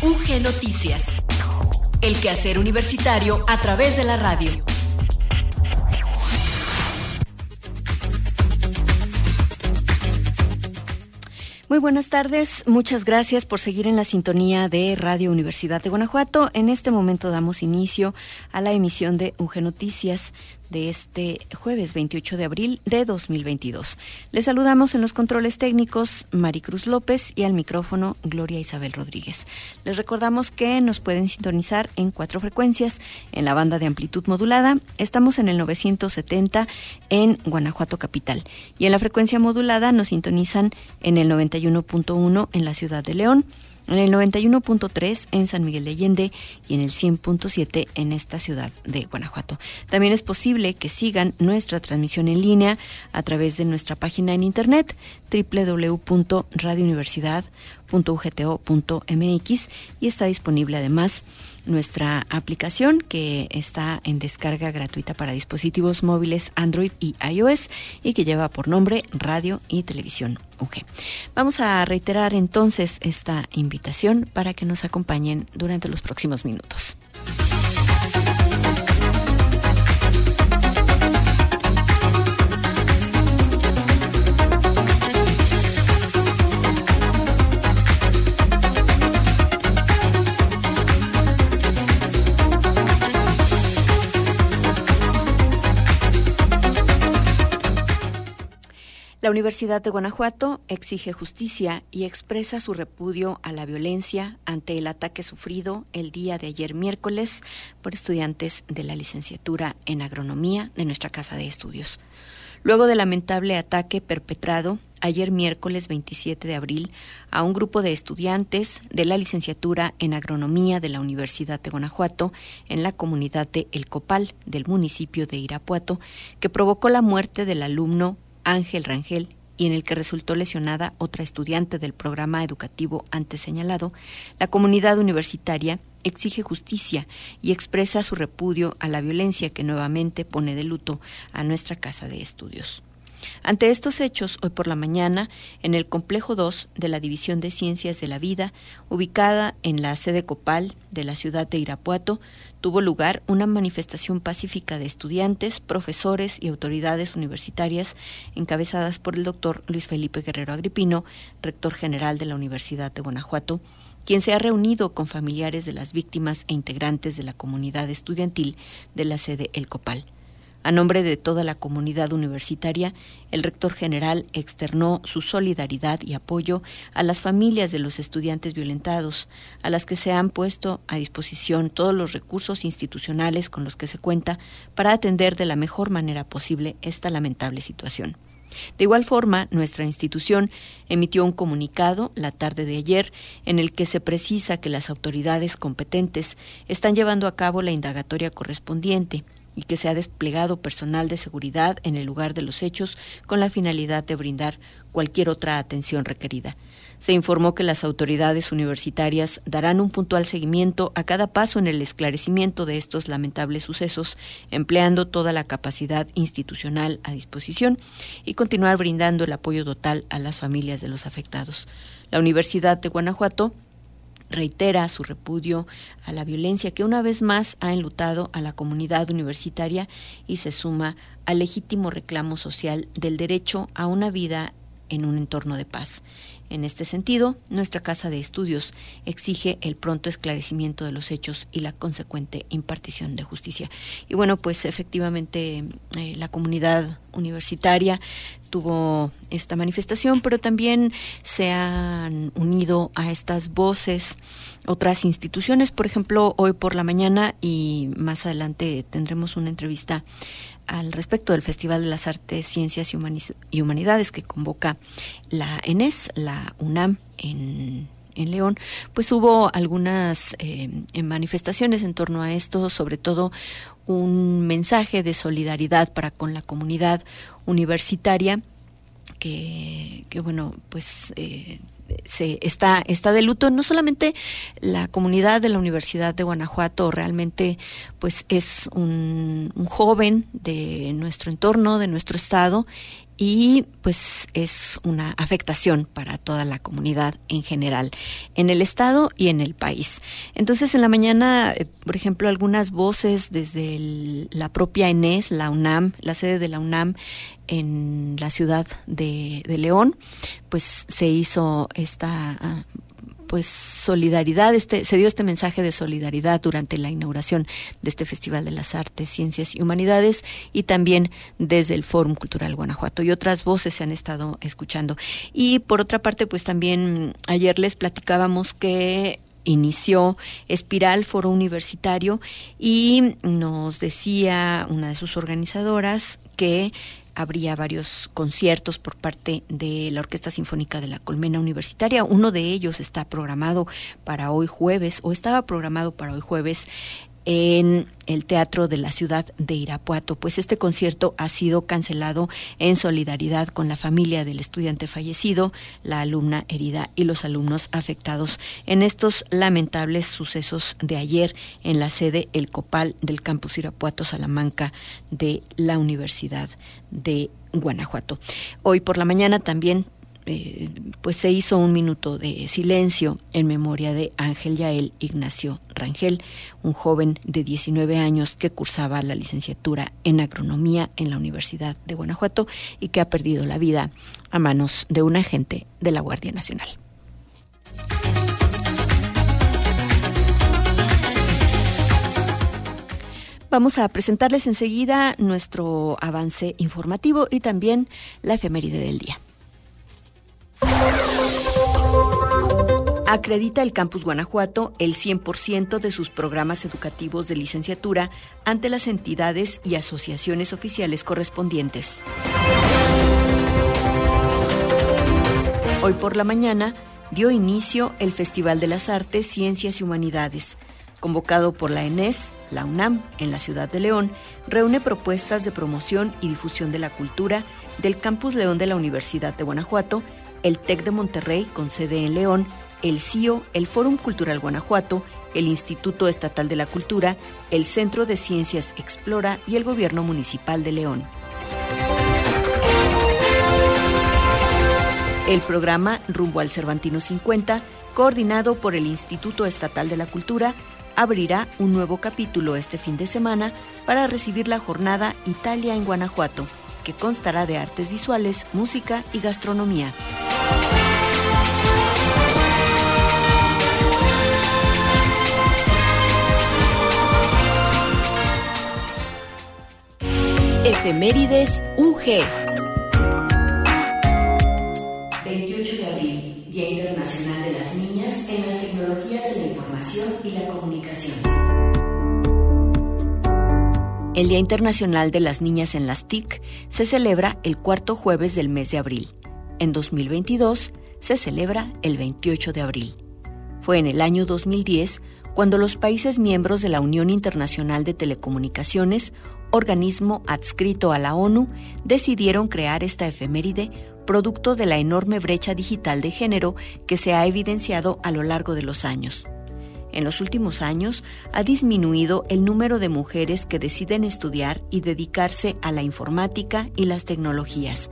UG Noticias. El quehacer universitario a través de la radio. Muy buenas tardes, muchas gracias por seguir en la sintonía de Radio Universidad de Guanajuato. En este momento damos inicio a la emisión de UG Noticias de este jueves 28 de abril de 2022. Les saludamos en los controles técnicos Maricruz López y al micrófono Gloria Isabel Rodríguez. Les recordamos que nos pueden sintonizar en cuatro frecuencias en la banda de amplitud modulada. Estamos en el 970 en Guanajuato Capital y en la frecuencia modulada nos sintonizan en el 91.1 en la ciudad de León en el 91.3 en San Miguel de Allende y en el 100.7 en esta ciudad de Guanajuato. También es posible que sigan nuestra transmisión en línea a través de nuestra página en internet www.radiouniversidad.ugto.mx y está disponible además nuestra aplicación que está en descarga gratuita para dispositivos móviles Android y iOS y que lleva por nombre Radio y Televisión UG. Vamos a reiterar entonces esta invitación para que nos acompañen durante los próximos minutos. La Universidad de Guanajuato exige justicia y expresa su repudio a la violencia ante el ataque sufrido el día de ayer miércoles por estudiantes de la licenciatura en agronomía de nuestra casa de estudios. Luego del lamentable ataque perpetrado ayer miércoles 27 de abril a un grupo de estudiantes de la licenciatura en agronomía de la Universidad de Guanajuato en la comunidad de El Copal del municipio de Irapuato, que provocó la muerte del alumno Ángel Rangel y en el que resultó lesionada otra estudiante del programa educativo antes señalado, la comunidad universitaria exige justicia y expresa su repudio a la violencia que nuevamente pone de luto a nuestra casa de estudios. Ante estos hechos, hoy por la mañana, en el complejo 2 de la División de Ciencias de la Vida, ubicada en la sede Copal de la ciudad de Irapuato, tuvo lugar una manifestación pacífica de estudiantes, profesores y autoridades universitarias encabezadas por el doctor Luis Felipe Guerrero Agripino, rector general de la Universidad de Guanajuato, quien se ha reunido con familiares de las víctimas e integrantes de la comunidad estudiantil de la sede El Copal. A nombre de toda la comunidad universitaria, el rector general externó su solidaridad y apoyo a las familias de los estudiantes violentados, a las que se han puesto a disposición todos los recursos institucionales con los que se cuenta para atender de la mejor manera posible esta lamentable situación. De igual forma, nuestra institución emitió un comunicado la tarde de ayer en el que se precisa que las autoridades competentes están llevando a cabo la indagatoria correspondiente y que se ha desplegado personal de seguridad en el lugar de los hechos con la finalidad de brindar cualquier otra atención requerida. Se informó que las autoridades universitarias darán un puntual seguimiento a cada paso en el esclarecimiento de estos lamentables sucesos, empleando toda la capacidad institucional a disposición y continuar brindando el apoyo total a las familias de los afectados. La Universidad de Guanajuato reitera su repudio a la violencia que una vez más ha enlutado a la comunidad universitaria y se suma al legítimo reclamo social del derecho a una vida en un entorno de paz. En este sentido, nuestra Casa de Estudios exige el pronto esclarecimiento de los hechos y la consecuente impartición de justicia. Y bueno, pues efectivamente eh, la comunidad universitaria tuvo esta manifestación, pero también se han unido a estas voces otras instituciones. Por ejemplo, hoy por la mañana y más adelante tendremos una entrevista al respecto del Festival de las Artes, Ciencias y Humanidades que convoca la ENES, la UNAM, en, León, pues hubo algunas eh, manifestaciones en torno a esto, sobre todo un mensaje de solidaridad para con la comunidad universitaria que, que bueno, pues eh, se está, está de luto. No solamente la comunidad de la Universidad de Guanajuato, realmente pues es un, joven de nuestro entorno, de nuestro estado, y pues es una afectación para toda la comunidad en general, en el Estado y en el país. Entonces en la mañana, eh, por ejemplo, algunas voces desde la propia ENES, la UNAM, la sede de la UNAM en la ciudad de, León, pues se hizo esta ah, pues solidaridad, este, se dio este mensaje de solidaridad durante la inauguración de este Festival de las Artes, Ciencias y Humanidades y también desde el Fórum Cultural Guanajuato y otras voces se han estado escuchando. Y por otra parte, pues también ayer les platicábamos que inició Espiral Foro Universitario y nos decía una de sus organizadoras que habría varios conciertos por parte de la Orquesta Sinfónica de la Colmena Universitaria. Uno de ellos está programado para hoy jueves, o estaba programado para hoy jueves en el Teatro de la Ciudad de Irapuato. Pues este concierto ha sido cancelado en solidaridad con la familia del estudiante fallecido, la alumna herida y los alumnos afectados en estos lamentables sucesos de ayer en la sede El Copal del campus Irapuato Salamanca de la Universidad de Guanajuato. Hoy por la mañana también eh, pues se hizo un minuto de silencio en memoria de Ángel Yael Ignacio Rangel, un joven de 19 años que cursaba la licenciatura en agronomía en la Universidad de Guanajuato y que ha perdido la vida a manos de un agente de la Guardia Nacional. Vamos a presentarles enseguida nuestro avance informativo y también la efeméride del día. Acredita el Campus Guanajuato el 100% de sus programas educativos de licenciatura ante las entidades y asociaciones oficiales correspondientes. Hoy por la mañana dio inicio el Festival de las Artes, Ciencias y Humanidades, convocado por la ENES, la UNAM, en la ciudad de León, reúne propuestas de promoción y difusión de la cultura del Campus León de la Universidad de Guanajuato el TEC de Monterrey, con sede en León, el CIO, el Fórum Cultural Guanajuato, el Instituto Estatal de la Cultura, el Centro de Ciencias Explora y el Gobierno Municipal de León. El programa Rumbo al Cervantino 50, coordinado por el Instituto Estatal de la Cultura, abrirá un nuevo capítulo este fin de semana para recibir la jornada Italia en Guanajuato, que constará de artes visuales, música y gastronomía. Efemérides UG. El Día Internacional de las Niñas en las TIC se celebra el cuarto jueves del mes de abril. En 2022 se celebra el 28 de abril. Fue en el año 2010 cuando los países miembros de la Unión Internacional de Telecomunicaciones organismo adscrito a la ONU, decidieron crear esta efeméride producto de la enorme brecha digital de género que se ha evidenciado a lo largo de los años. En los últimos años ha disminuido el número de mujeres que deciden estudiar y dedicarse a la informática y las tecnologías.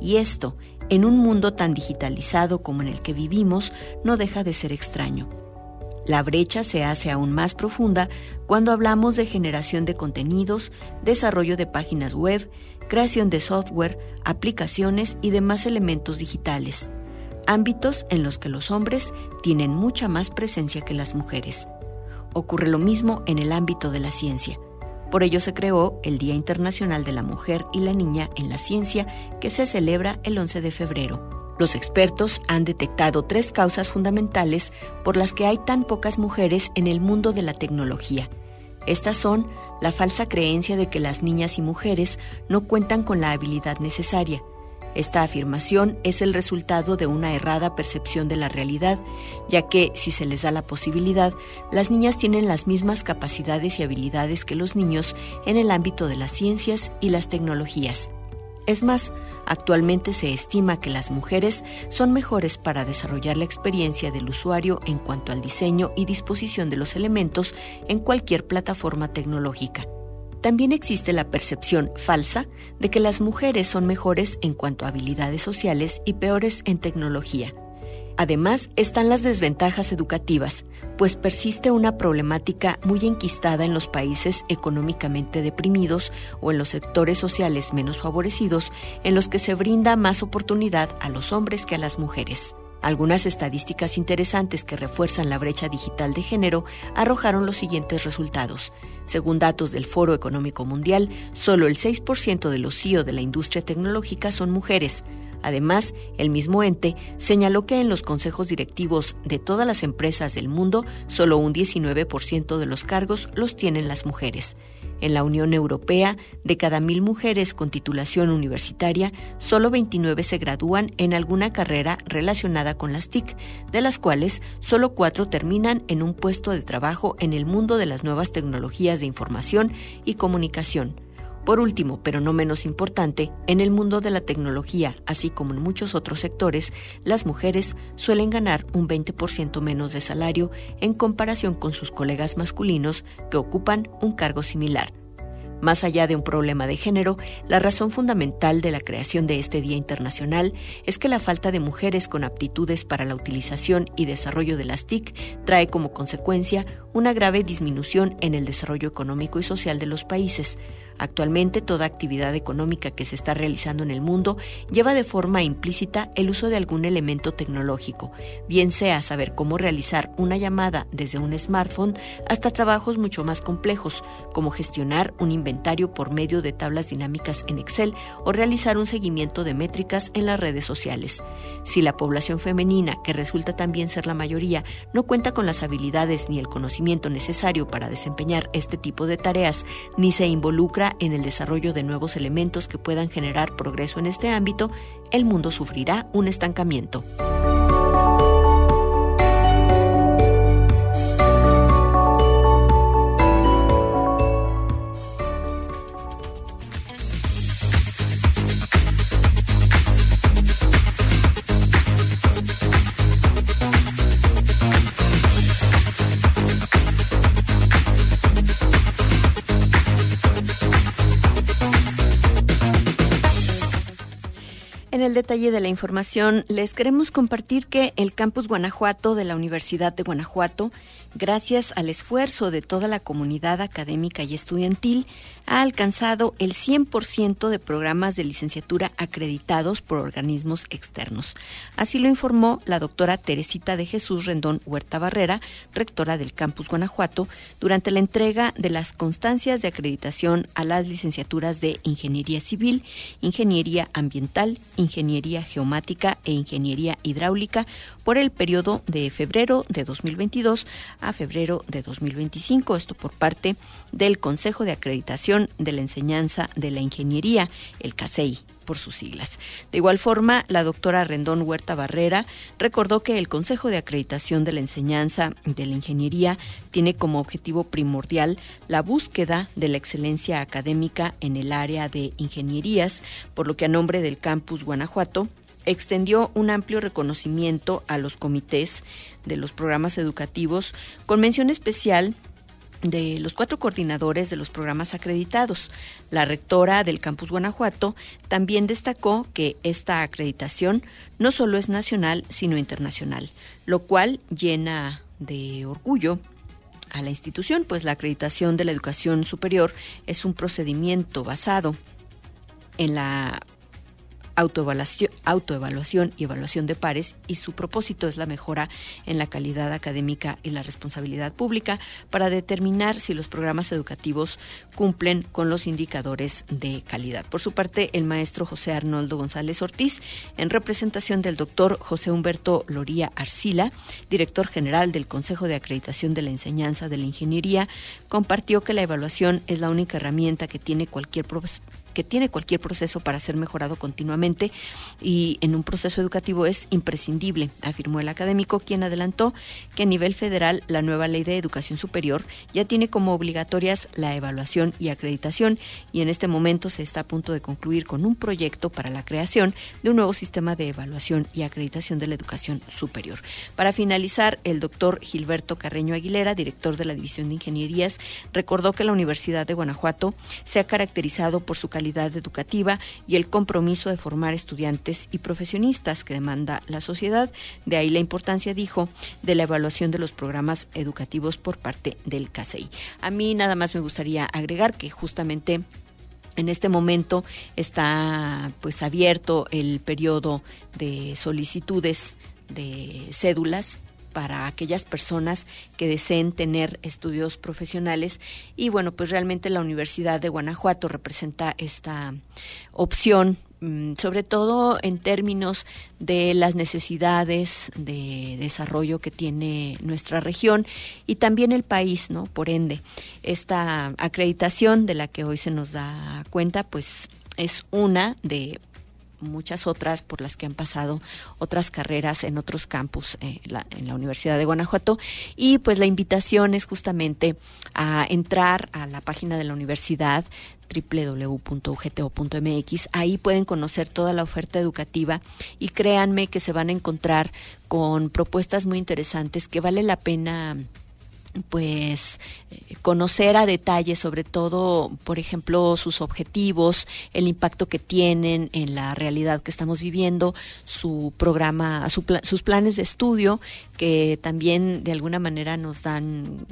Y esto, en un mundo tan digitalizado como en el que vivimos, no deja de ser extraño. La brecha se hace aún más profunda cuando hablamos de generación de contenidos, desarrollo de páginas web, creación de software, aplicaciones y demás elementos digitales, ámbitos en los que los hombres tienen mucha más presencia que las mujeres. Ocurre lo mismo en el ámbito de la ciencia. Por ello se creó el Día Internacional de la Mujer y la Niña en la Ciencia, que se celebra el 11 de febrero. Los expertos han detectado tres causas fundamentales por las que hay tan pocas mujeres en el mundo de la tecnología. Estas son la falsa creencia de que las niñas y mujeres no cuentan con la habilidad necesaria. Esta afirmación es el resultado de una errada percepción de la realidad, ya que, si se les da la posibilidad, las niñas tienen las mismas capacidades y habilidades que los niños en el ámbito de las ciencias y las tecnologías. Es más, actualmente se estima que las mujeres son mejores para desarrollar la experiencia del usuario en cuanto al diseño y disposición de los elementos en cualquier plataforma tecnológica. También existe la percepción falsa de que las mujeres son mejores en cuanto a habilidades sociales y peores en tecnología. Además, están las desventajas educativas, pues persiste una problemática muy enquistada en los países económicamente deprimidos o en los sectores sociales menos favorecidos, en los que se brinda más oportunidad a los hombres que a las mujeres. Algunas estadísticas interesantes que refuerzan la brecha digital de género arrojaron los siguientes resultados. Según datos del Foro Económico Mundial, solo el 6% de los CEO de la industria tecnológica son mujeres. Además, el mismo ente señaló que en los consejos directivos de todas las empresas del mundo, solo un 19% de los cargos los tienen las mujeres. En la Unión Europea, de cada mil mujeres con titulación universitaria, solo 29 se gradúan en alguna carrera relacionada con las TIC, de las cuales solo cuatro terminan en un puesto de trabajo en el mundo de las nuevas tecnologías de información y comunicación. Por último, pero no menos importante, en el mundo de la tecnología, así como en muchos otros sectores, las mujeres suelen ganar un 20% menos de salario en comparación con sus colegas masculinos que ocupan un cargo similar. Más allá de un problema de género, la razón fundamental de la creación de este Día Internacional es que la falta de mujeres con aptitudes para la utilización y desarrollo de las TIC trae como consecuencia una grave disminución en el desarrollo económico y social de los países, Actualmente toda actividad económica que se está realizando en el mundo lleva de forma implícita el uso de algún elemento tecnológico, bien sea saber cómo realizar una llamada desde un smartphone hasta trabajos mucho más complejos, como gestionar un inventario por medio de tablas dinámicas en Excel o realizar un seguimiento de métricas en las redes sociales. Si la población femenina, que resulta también ser la mayoría, no cuenta con las habilidades ni el conocimiento necesario para desempeñar este tipo de tareas, ni se involucra en el desarrollo de nuevos elementos que puedan generar progreso en este ámbito, el mundo sufrirá un estancamiento. El detalle de la información, les queremos compartir que el campus Guanajuato de la Universidad de Guanajuato, gracias al esfuerzo de toda la comunidad académica y estudiantil, ha alcanzado el 100% de programas de licenciatura acreditados por organismos externos. Así lo informó la doctora Teresita de Jesús Rendón Huerta Barrera, rectora del campus Guanajuato, durante la entrega de las constancias de acreditación a las licenciaturas de Ingeniería Civil, Ingeniería Ambiental, Ingeniería Geomática e Ingeniería Hidráulica por el periodo de febrero de 2022 a febrero de 2025, esto por parte del Consejo de Acreditación de la Enseñanza de la Ingeniería, el CASEI por sus siglas. De igual forma, la doctora Rendón Huerta Barrera recordó que el Consejo de Acreditación de la Enseñanza de la Ingeniería tiene como objetivo primordial la búsqueda de la excelencia académica en el área de ingenierías, por lo que a nombre del campus Guanajuato extendió un amplio reconocimiento a los comités de los programas educativos con mención especial de los cuatro coordinadores de los programas acreditados. La rectora del Campus Guanajuato también destacó que esta acreditación no solo es nacional, sino internacional, lo cual llena de orgullo a la institución, pues la acreditación de la educación superior es un procedimiento basado en la autoevaluación, y evaluación de pares y su propósito es la mejora en la calidad académica y la responsabilidad pública para determinar si los programas educativos cumplen con los indicadores de calidad. Por su parte, el maestro José Arnoldo González Ortiz, en representación del doctor José Humberto Loría Arcila, director general del Consejo de Acreditación de la Enseñanza de la Ingeniería, compartió que la evaluación es la única herramienta que tiene cualquier que tiene cualquier proceso para ser mejorado continuamente y en un proceso educativo es imprescindible, afirmó el académico, quien adelantó que a nivel federal la nueva ley de educación superior ya tiene como obligatorias la evaluación y acreditación y en este momento se está a punto de concluir con un proyecto para la creación de un nuevo sistema de evaluación y acreditación de la educación superior. Para finalizar, el doctor Gilberto Carreño Aguilera, director de la División de Ingenierías, recordó que la Universidad de Guanajuato se ha caracterizado por su calidad educativa y el compromiso de formar estudiantes y profesionistas que demanda la sociedad. De ahí la importancia, dijo, de la evaluación de los programas educativos por parte del CASEI. A mí nada más me gustaría agregar que justamente en este momento está pues abierto el periodo de solicitudes de cédulas para aquellas personas que deseen tener estudios profesionales y bueno, pues realmente la Universidad de Guanajuato representa esta opción mm, sobre todo en términos de las necesidades de desarrollo que tiene nuestra región y también el país, ¿no? Por ende, esta acreditación de la que hoy se nos da cuenta, pues es una de muchas otras por las que han pasado otras carreras en otros campus eh, en la Universidad de Guanajuato. Y pues la invitación es justamente a entrar a la página de la universidad www.ugto.mx. Ahí pueden conocer toda la oferta educativa y créanme que se van a encontrar con propuestas muy interesantes que vale la pena pues eh, conocer a detalle sobre todo, por ejemplo, sus objetivos, el impacto que tienen en la realidad que estamos viviendo, su programa, sus planes de estudio que también de alguna manera nos dan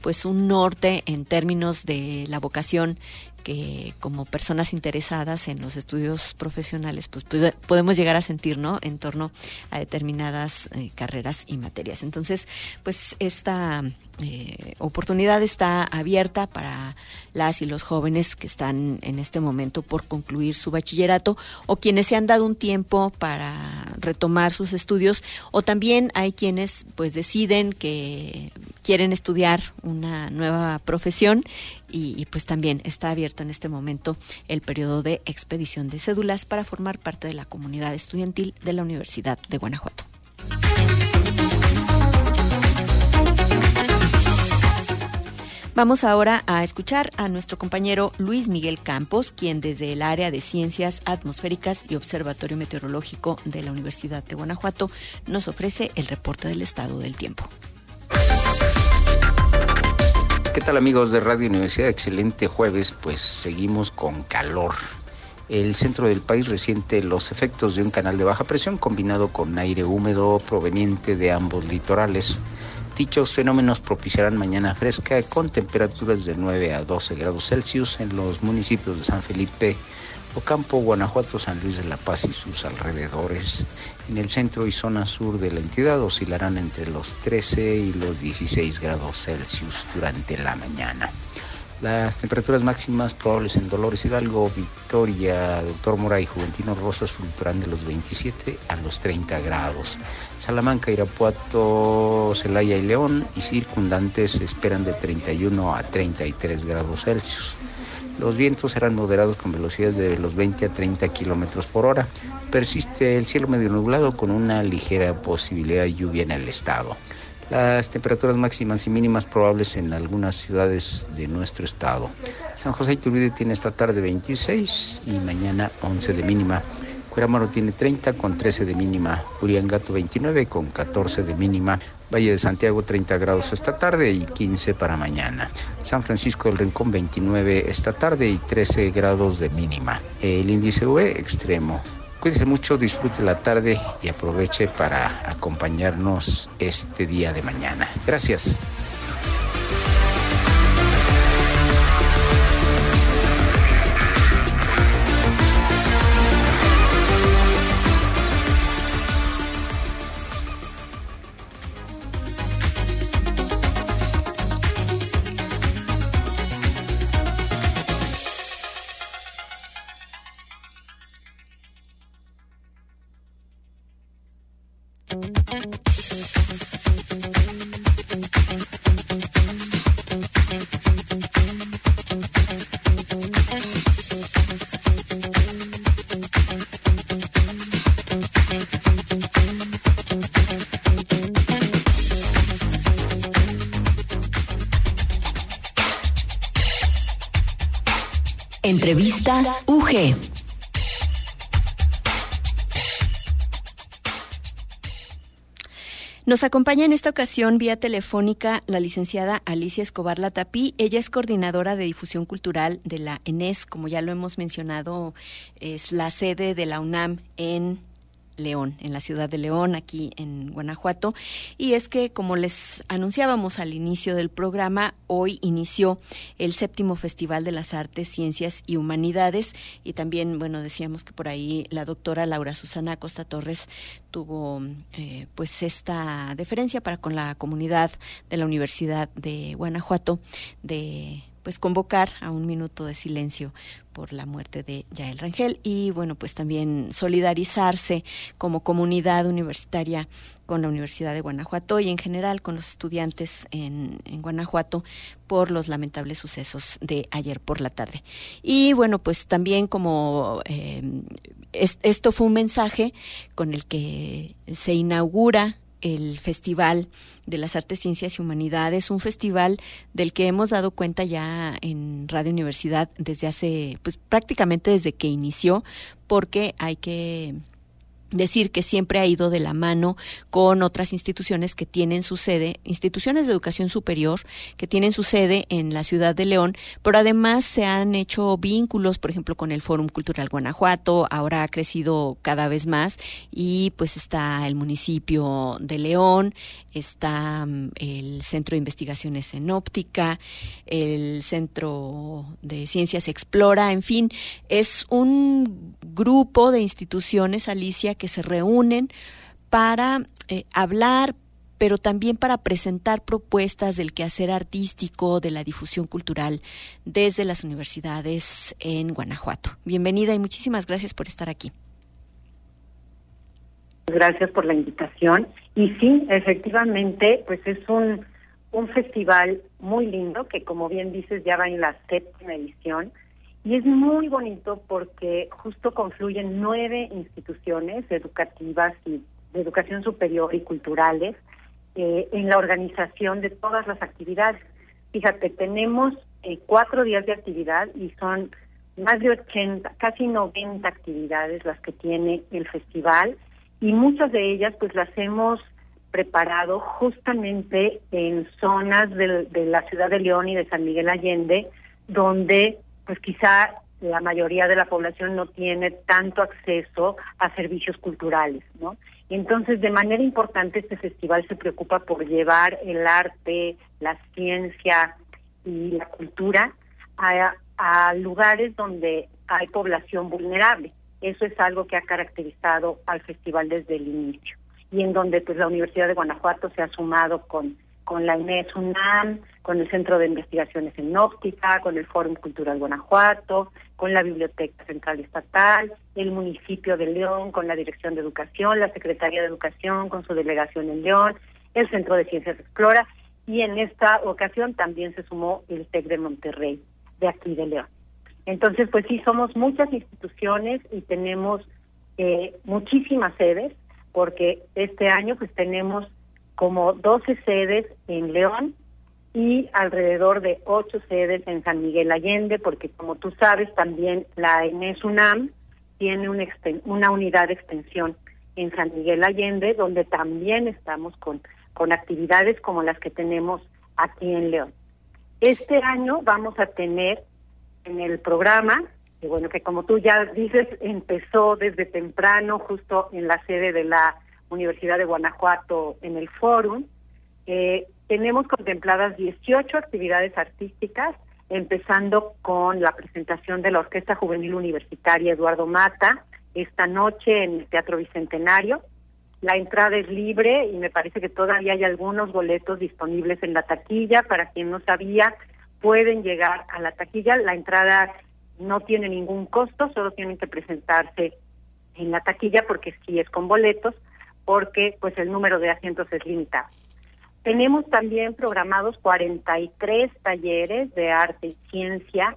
pues un norte en términos de la vocación que como personas interesadas en los estudios profesionales pues podemos llegar a sentir no en torno a determinadas eh, carreras y materias. Entonces pues esta eh, oportunidad está abierta para las y los jóvenes que están en este momento por concluir su bachillerato o quienes se han dado un tiempo para retomar sus estudios o también hay quienes pues deciden que quieren estudiar una nueva profesión y, pues también está abierto en este momento el periodo de expedición de cédulas para formar parte de la comunidad estudiantil de la Universidad de Guanajuato. Vamos ahora a escuchar a nuestro compañero Luis Miguel Campos, quien desde el área de Ciencias Atmosféricas y Observatorio Meteorológico de la Universidad de Guanajuato nos ofrece el reporte del estado del tiempo. ¿Qué tal amigos de Radio Universidad? Excelente jueves, pues seguimos con calor. El centro del país resiente los efectos de un canal de baja presión combinado con aire húmedo proveniente de ambos litorales. Dichos fenómenos propiciarán mañana fresca con temperaturas de 9 a 12 grados Celsius en los municipios de San Felipe, Ocampo, Guanajuato, San Luis de la Paz y sus alrededores. En el centro y zona sur de la entidad oscilarán entre los 13 y los 16 grados Celsius durante la mañana. Las temperaturas máximas probables en Dolores Hidalgo, Victoria, Doctor Mora y Juventino Rosas fluctuarán de los 27 a los 30 grados. Salamanca, Irapuato, Celaya y León y circundantes esperan de 31 a 33 grados Celsius. Los vientos serán moderados con velocidades de los 20 a 30 kilómetros por hora. Persiste el cielo medio nublado con una ligera posibilidad de lluvia en el estado. Las temperaturas máximas y mínimas probables en algunas ciudades de nuestro estado. San José Iturbide tiene esta tarde 26 y mañana 11 de mínima. Cuerámaro tiene 30 con 13 de mínima. Uriangato 29 con 14 de mínima. Valle de Santiago 30 grados esta tarde y 15 para mañana. San Francisco del Rincón 29 esta tarde y 13 grados de mínima. El índice V extremo Cuídese mucho, disfrute la tarde y aproveche para acompañarnos este día de mañana. Gracias. Nos acompaña en esta ocasión vía telefónica la licenciada Alicia Escobar Latapí. Ella es coordinadora de difusión cultural de la ENES, como ya lo hemos mencionado, es la sede de la UNAM en León, en la ciudad de León, aquí en Guanajuato. Y es que, como les anunciábamos al inicio del programa, hoy inició el séptimo Festival de las Artes, Ciencias y Humanidades. Y también, bueno, decíamos que por ahí la doctora Laura Susana Costa Torres tuvo eh, pues esta deferencia para con la comunidad de la Universidad de Guanajuato de pues convocar a un minuto de silencio por la muerte de Yael Rangel y bueno pues también solidarizarse como comunidad universitaria con la Universidad de Guanajuato y en general con los estudiantes en, Guanajuato por los lamentables sucesos de ayer por la tarde. Y bueno pues también como eh, esto fue un mensaje con el que se inaugura el Festival de las Artes, Ciencias y Humanidades, un festival del que hemos dado cuenta ya en Radio Universidad desde hace, pues prácticamente desde que inició, porque hay que decir que siempre ha ido de la mano con otras instituciones que tienen su sede, instituciones de educación superior que tienen su sede en la ciudad de León, pero además se han hecho vínculos, por ejemplo, con el Fórum Cultural Guanajuato, ahora ha crecido cada vez más y pues está el municipio de León, está mm, el Centro de Investigaciones en Óptica, el Centro de Ciencias Explora, en fin, es un grupo de instituciones, Alicia, que se reúnen para eh, hablar, pero también para presentar propuestas del quehacer artístico, de la difusión cultural desde las universidades en Guanajuato. Bienvenida y muchísimas gracias por estar aquí. Gracias por la invitación. Y sí, efectivamente, pues es un, un festival muy lindo que, como bien dices, ya va en la séptima edición y es muy bonito porque justo confluyen nueve instituciones educativas y de educación superior y culturales eh, en la organización de todas las actividades. Fíjate, tenemos eh, cuatro días de actividad y son más de 80, casi 90 actividades las que tiene el festival y muchas de ellas pues las hemos preparado justamente en zonas de la ciudad de León y de San Miguel Allende, donde pues quizá la mayoría de la población no tiene tanto acceso a servicios culturales, ¿no? entonces, de manera importante, este festival se preocupa por llevar el arte, la ciencia y la cultura a, a lugares donde hay población vulnerable. Eso es algo que ha caracterizado al festival desde el inicio y en donde pues la Universidad de Guanajuato se ha sumado con con la INES UNAM, con el Centro de Investigaciones en Óptica, con el Fórum Cultural Guanajuato, con la Biblioteca Central Estatal, el municipio de León, con la Dirección de Educación, la Secretaría de Educación, con su delegación en León, el Centro de Ciencias Explora, y en esta ocasión también se sumó el TEC de Monterrey, de aquí de León. Entonces, pues sí, somos muchas instituciones y tenemos eh, muchísimas sedes, porque este año pues tenemos como 12 sedes en León y alrededor de 8 sedes en San Miguel Allende, porque como tú sabes, también la ENES UNAM tiene una, una unidad de extensión en San Miguel Allende, donde también estamos con, con actividades como las que tenemos aquí en León. Este año vamos a tener en el programa, que bueno, que como tú ya dices, empezó desde temprano, justo en la sede de la Universidad de Guanajuato en el Fórum. Eh, tenemos contempladas 18 actividades artísticas, empezando con la presentación de la Orquesta Juvenil Universitaria Eduardo Mata esta noche en el Teatro Bicentenario. La entrada es libre y me parece que todavía hay algunos boletos disponibles en la taquilla. Para quien no sabía, pueden llegar a la taquilla. La entrada no tiene ningún costo, solo tienen que presentarse en la taquilla porque sí es con boletos porque pues el número de asientos es limitado. Tenemos también programados 43 talleres de arte y ciencia,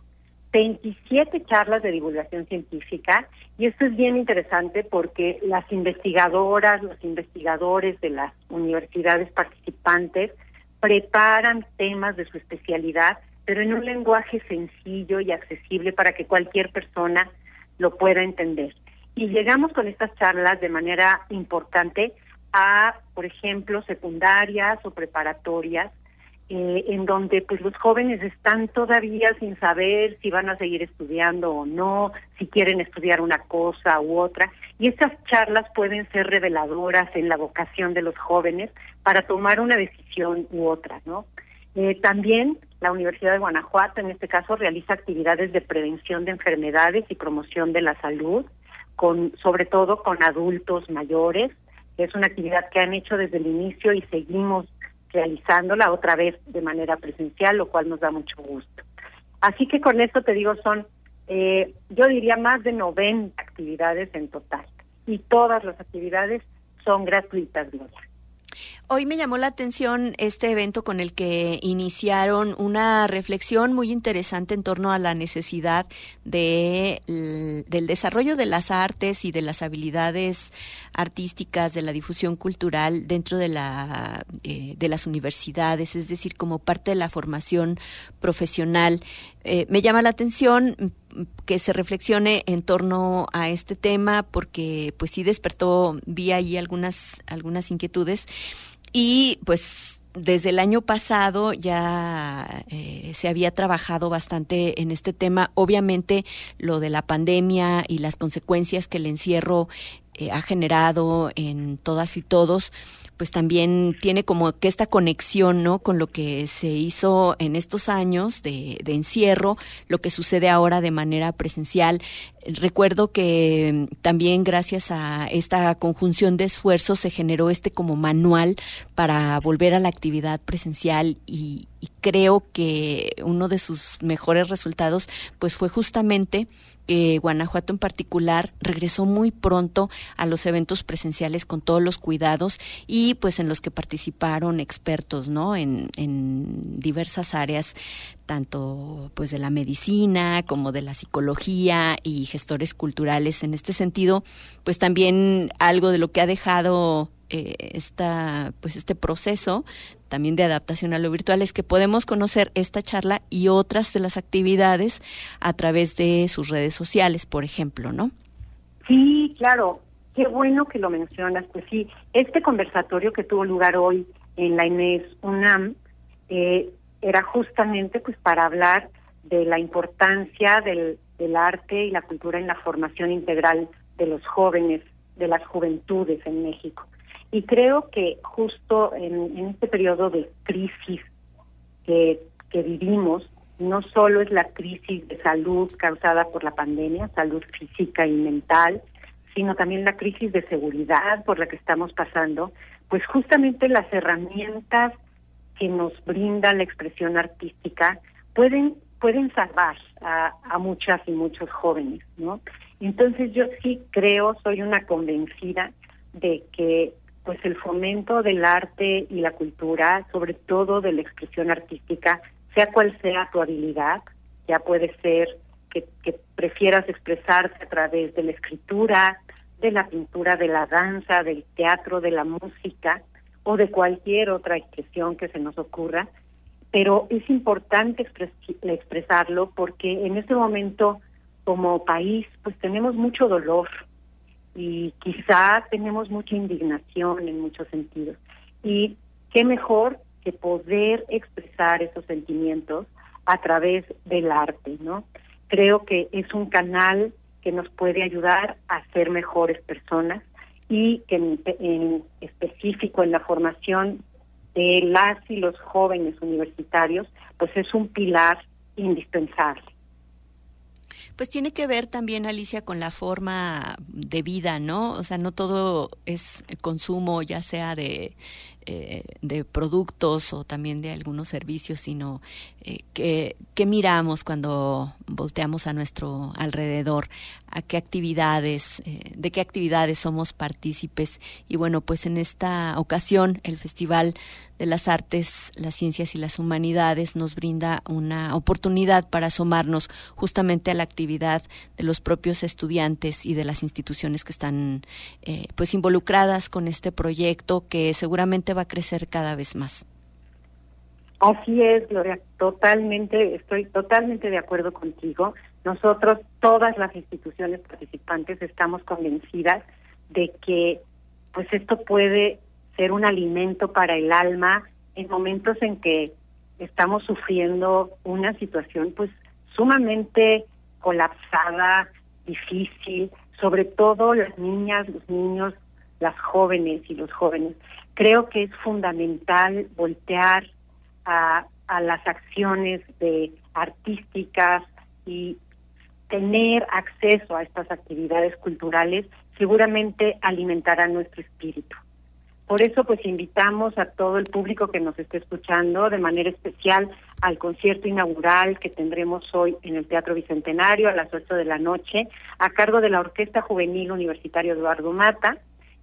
27 charlas de divulgación científica y esto es bien interesante porque las investigadoras, los investigadores de las universidades participantes preparan temas de su especialidad pero en un lenguaje sencillo y accesible para que cualquier persona lo pueda entender. Y llegamos con estas charlas de manera importante a, por ejemplo, secundarias o preparatorias, eh, en donde pues los jóvenes están todavía sin saber si van a seguir estudiando o no, si quieren estudiar una cosa u otra, y estas charlas pueden ser reveladoras en la vocación de los jóvenes para tomar una decisión u otra, ¿no? Eh, también la Universidad de Guanajuato, en este caso, realiza actividades de prevención de enfermedades y promoción de la salud, con sobre todo con adultos mayores, es una actividad que han hecho desde el inicio y seguimos realizándola otra vez de manera presencial, lo cual nos da mucho gusto. Así que con esto te digo, son, eh, yo diría, más de 90 actividades en total. Y todas las actividades son gratuitas, Gloria. Hoy me llamó la atención este evento con el que iniciaron una reflexión muy interesante en torno a la necesidad de, del desarrollo de las artes y de las habilidades artísticas, de la difusión cultural dentro de, la, eh, de las universidades, es decir, como parte de la formación profesional. Eh, me llama la atención que se reflexione en torno a este tema porque pues sí despertó, vi ahí algunas, algunas inquietudes y pues desde el año pasado ya eh, se había trabajado bastante en este tema. Obviamente lo de la pandemia y las consecuencias que el encierro eh, ha generado en todas y todos, pues también tiene como que esta conexión, ¿no? Con lo que se hizo en estos años de, de encierro, lo que sucede ahora de manera presencial. Recuerdo que también gracias a esta conjunción de esfuerzos se generó este como manual para volver a la actividad presencial y, y creo que uno de sus mejores resultados pues fue justamente Guanajuato en particular regresó muy pronto a los eventos presenciales con todos los cuidados y pues en los que participaron expertos, ¿no? En, en diversas áreas, tanto pues de la medicina como de la psicología y gestores culturales. En este sentido, pues también algo de lo que ha dejado eh, esta, pues este proceso también de adaptación a lo virtual es que podemos conocer esta charla y otras de las actividades a través de sus redes sociales, por ejemplo, ¿no? Sí, claro. Qué bueno que lo mencionas. Pues sí, este conversatorio que tuvo lugar hoy en la Inés UNAM eh, era justamente pues para hablar de la importancia del, del arte y la cultura en la formación integral de los jóvenes, de las juventudes en México. Y creo que justo en, este periodo de crisis que, que vivimos, no solo es la crisis de salud causada por la pandemia, salud física y mental, sino también la crisis de seguridad por la que estamos pasando, pues justamente las herramientas que nos brinda la expresión artística pueden pueden salvar a, a muchas y muchos jóvenes, ¿no? Entonces yo sí creo, soy una convencida de que pues el fomento del arte y la cultura, sobre todo de la expresión artística, sea cual sea tu habilidad, ya puede ser que, prefieras expresarte a través de la escritura, de la pintura, de la danza, del teatro, de la música o de cualquier otra expresión que se nos ocurra, pero es importante expresarlo porque en este momento como país pues tenemos mucho dolor, y quizá tenemos mucha indignación en muchos sentidos. Y qué mejor que poder expresar esos sentimientos a través del arte, ¿no? Creo que es un canal que nos puede ayudar a ser mejores personas y que en, específico en la formación de las y los jóvenes universitarios, pues es un pilar indispensable. Pues tiene que ver también, Alicia, con la forma de vida, ¿no? O sea, no todo es consumo, ya sea de eh, de productos o también de algunos servicios, sino eh, que, miramos cuando volteamos a nuestro alrededor, a qué actividades, eh, de qué actividades somos partícipes. Y bueno, pues en esta ocasión el Festival de las Artes, las Ciencias y las Humanidades nos brinda una oportunidad para asomarnos justamente a la actividad de los propios estudiantes y de las instituciones que están pues involucradas con este proyecto que seguramente va a crecer cada vez más. Así es, Gloria, totalmente, estoy totalmente de acuerdo contigo. Nosotros, todas las instituciones participantes, estamos convencidas de que pues esto puede ser un alimento para el alma en momentos en que estamos sufriendo una situación pues sumamente colapsada, difícil, sobre todo las niñas, los niños, las jóvenes y los jóvenes. Creo que es fundamental voltear a, las acciones de artísticas y tener acceso a estas actividades culturales seguramente alimentará nuestro espíritu. Por eso, pues invitamos a todo el público que nos esté escuchando, de manera especial al concierto inaugural que tendremos hoy en el Teatro Bicentenario a las 8 de la noche, a cargo de la Orquesta Juvenil Universitario Eduardo Mata.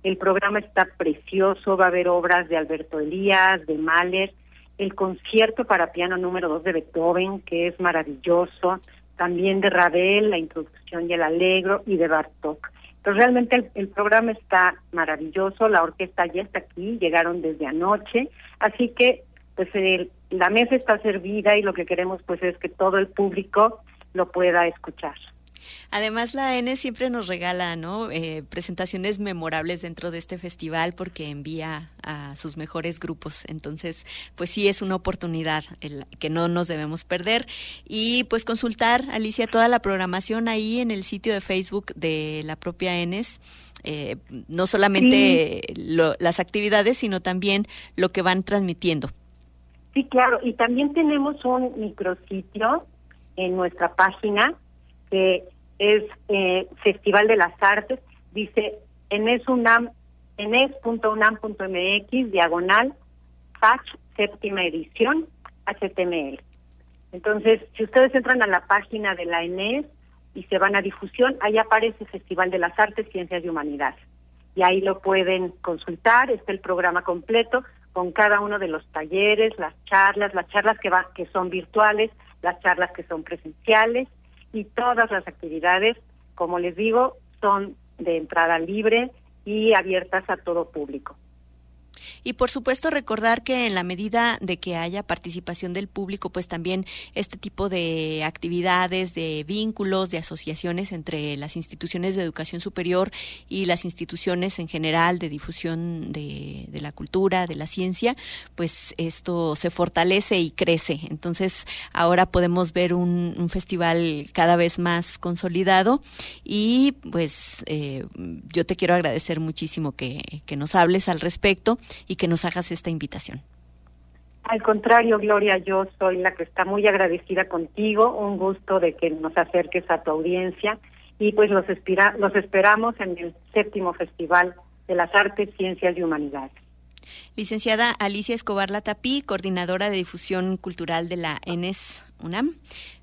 El programa está precioso, va a haber obras de Alberto Elías, de Mahler, el concierto para piano número 2 de Beethoven, que es maravilloso, también de Ravel, la introducción y el alegro, y de Bartok. Entonces realmente el, programa está maravilloso, la orquesta ya está aquí, llegaron desde anoche, así que pues la mesa está servida y lo que queremos pues es que todo el público lo pueda escuchar. Además, la N siempre nos regala, ¿no? Eh, presentaciones memorables dentro de este festival porque envía a sus mejores grupos. Entonces, pues sí es una oportunidad el, que no nos debemos perder. Y pues consultar, Alicia, toda la programación ahí en el sitio de Facebook de la propia ENES. Eh, no solamente las actividades, sino también lo que van transmitiendo. Sí, claro, y también tenemos un micrositio en nuestra página que es eh, Festival de las Artes, dice enesunam, enes.unam.mx, diagonal, patch, séptima edición, HTML. Entonces, si ustedes entran a la página de la ENES y se van a difusión, ahí aparece Festival de las Artes, Ciencias y Humanidades. Y ahí lo pueden consultar, está el programa completo con cada uno de los talleres, las charlas, las charlas que, va, que son virtuales, las charlas que son presenciales, y todas las actividades, como les digo, son de entrada libre y abiertas a todo público. Y por supuesto recordar que en la medida de que haya participación del público, pues también este tipo de actividades, de vínculos, de asociaciones entre las instituciones de educación superior y las instituciones en general de difusión de, la cultura, de la ciencia, pues esto se fortalece y crece. Entonces ahora podemos ver un, festival cada vez más consolidado y pues eh, yo te quiero agradecer muchísimo que, que nos hables al respecto y que nos hagas esta invitación. Al contrario, Gloria, yo soy la que está muy agradecida contigo, un gusto de que nos acerques a tu audiencia y pues los, los esperamos en el séptimo Festival de las Artes, Ciencias y Humanidades. Licenciada Alicia Escobar Latapí, coordinadora de difusión cultural de la ENES UNAM,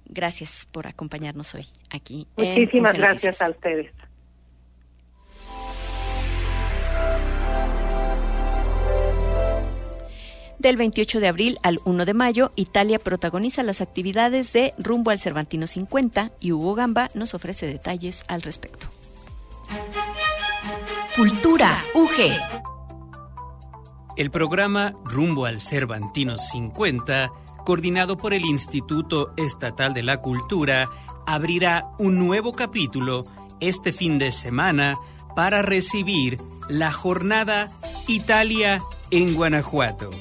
gracias por acompañarnos hoy aquí. Muchísimas gracias a ustedes. Del 28 de abril al 1 de mayo, Italia protagoniza las actividades de Rumbo al Cervantino 50 y Hugo Gamba nos ofrece detalles al respecto. Cultura UG. El programa Rumbo al Cervantino 50, coordinado por el Instituto Estatal de la Cultura, abrirá un nuevo capítulo este fin de semana para recibir la jornada Italia en Guanajuato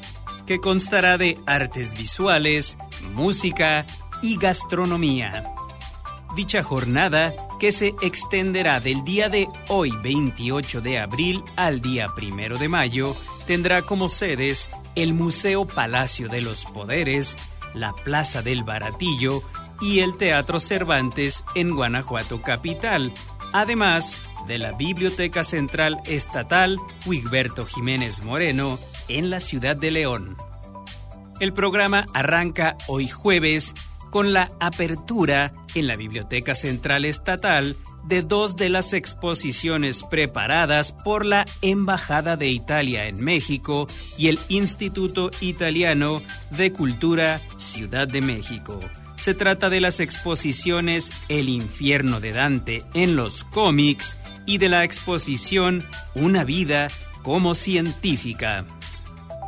que constará de artes visuales, música y gastronomía. Dicha jornada, que se extenderá del día de hoy 28 de abril al día 1 de mayo, tendrá como sedes el Museo Palacio de los Poderes, la Plaza del Baratillo y el Teatro Cervantes en Guanajuato Capital, además de la Biblioteca Central Estatal Wigberto Jiménez Moreno en la ciudad de León. El programa arranca hoy jueves con la apertura en la Biblioteca Central Estatal de dos de las exposiciones preparadas por la Embajada de Italia en México y el Instituto Italiano de Cultura Ciudad de México. Se trata de las exposiciones El infierno de Dante en los cómics y de la exposición Una vida como científica.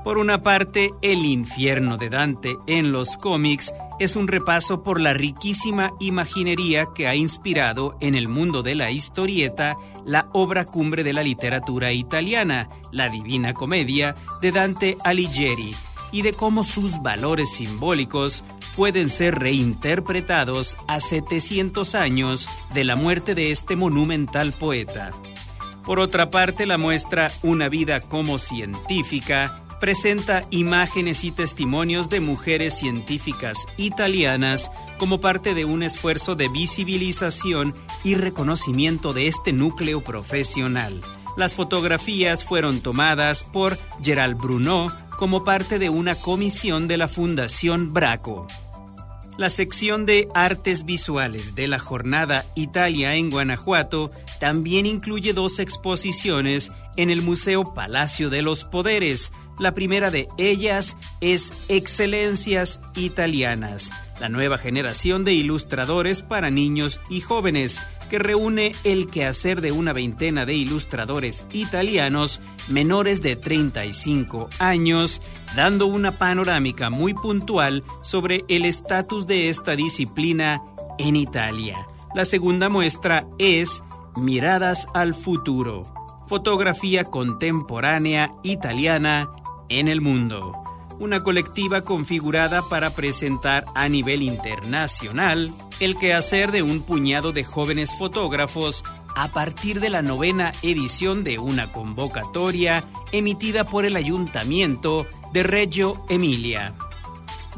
Por una parte, El infierno de Dante en los cómics es un repaso por la riquísima imaginería que ha inspirado en el mundo de la historieta la obra cumbre de la literatura italiana, la Divina Comedia de Dante Alighieri, y de cómo sus valores simbólicos pueden ser reinterpretados a 700 años de la muerte de este monumental poeta. Por otra parte, la muestra Una vida como científica presenta imágenes y testimonios de mujeres científicas italianas como parte de un esfuerzo de visibilización y reconocimiento de este núcleo profesional. Las fotografías fueron tomadas por Gerald Bruno como parte de una comisión de la Fundación Braco. La sección de artes visuales de la jornada Italia en Guanajuato también incluye dos exposiciones en el Museo Palacio de los Poderes, la primera de ellas es Excelencias Italianas, la nueva generación de ilustradores para niños y jóvenes que reúne el quehacer de una veintena de ilustradores italianos menores de 35 años, dando una panorámica muy puntual sobre el estatus de esta disciplina en Italia. La segunda muestra es Miradas al futuro, fotografía contemporánea italiana en el mundo. Una colectiva configurada para presentar a nivel internacional el quehacer de un puñado de jóvenes fotógrafos a partir de la novena edición de una convocatoria emitida por el Ayuntamiento de Reggio Emilia.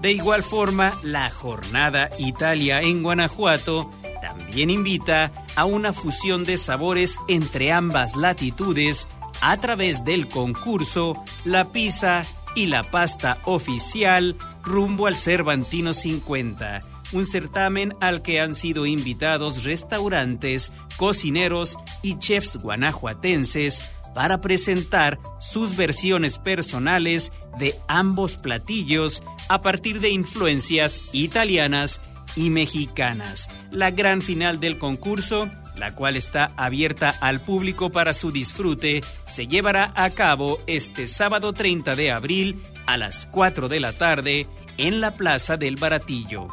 De igual forma, la Jornada Italia en Guanajuato también invita a una fusión de sabores entre ambas latitudes a través del concurso La Pizza y la Pasta Oficial rumbo al Cervantino 50, un certamen al que han sido invitados restaurantes, cocineros y chefs guanajuatenses para presentar sus versiones personales de ambos platillos a partir de influencias italianas y mexicanas. La gran final del concurso la cual está abierta al público para su disfrute, se llevará a cabo este sábado 30 de abril a las 4 de la tarde en la Plaza del Baratillo.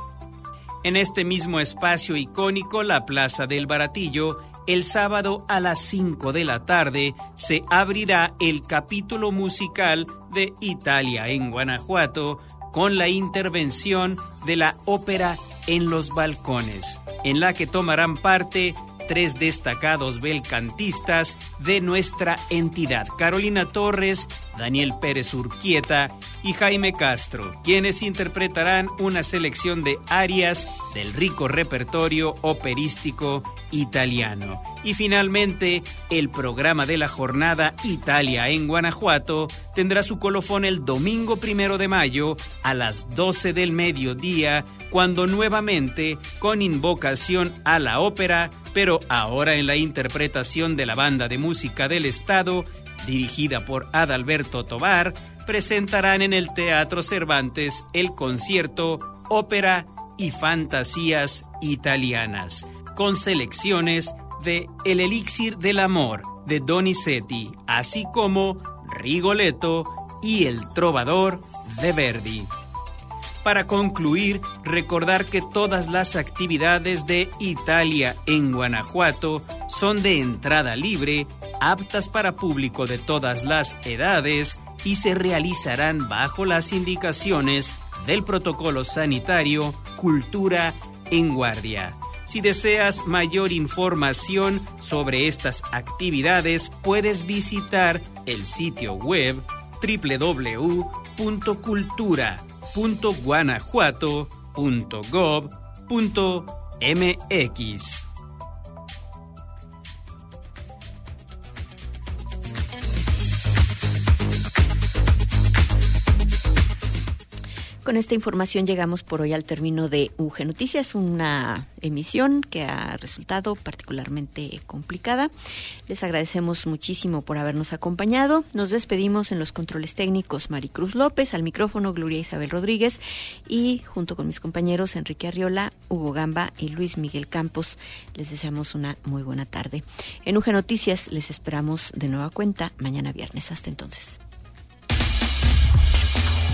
En este mismo espacio icónico, la Plaza del Baratillo, el sábado a las 5 de la tarde se abrirá el capítulo musical de Italia en Guanajuato con la intervención de la ópera En los Balcones, en la que tomarán parte tres destacados belcantistas de nuestra entidad, Carolina Torres, Daniel Pérez Urquieta y Jaime Castro, quienes interpretarán una selección de arias del rico repertorio operístico italiano. Y finalmente, el programa de la jornada Italia en Guanajuato tendrá su colofón el domingo primero de mayo a las 12 del mediodía, cuando nuevamente, con invocación a la ópera, pero ahora en la interpretación de la Banda de Música del Estado, dirigida por Adalberto Tobar, presentarán en el Teatro Cervantes el concierto Ópera y Fantasías Italianas, con selecciones de El Elixir del Amor de Donizetti, así como Rigoletto y El Trovador de Verdi. Para concluir, recordar que todas las actividades de Italia en Guanajuato son de entrada libre, aptas para público de todas las edades y se realizarán bajo las indicaciones del protocolo sanitario Cultura en Guardia. Si deseas mayor información sobre estas actividades, puedes visitar el sitio web www.cultura.com www.guanajuato.gov.mx. Con esta información llegamos por hoy al término de UG Noticias, una emisión que ha resultado particularmente complicada. Les agradecemos muchísimo por habernos acompañado. Nos despedimos en los controles técnicos Maricruz López, al micrófono Gloria Isabel Rodríguez y junto con mis compañeros Enrique Arriola, Hugo Gamba y Luis Miguel Campos les deseamos una muy buena tarde. En UG Noticias les esperamos de nueva cuenta mañana viernes. Hasta entonces.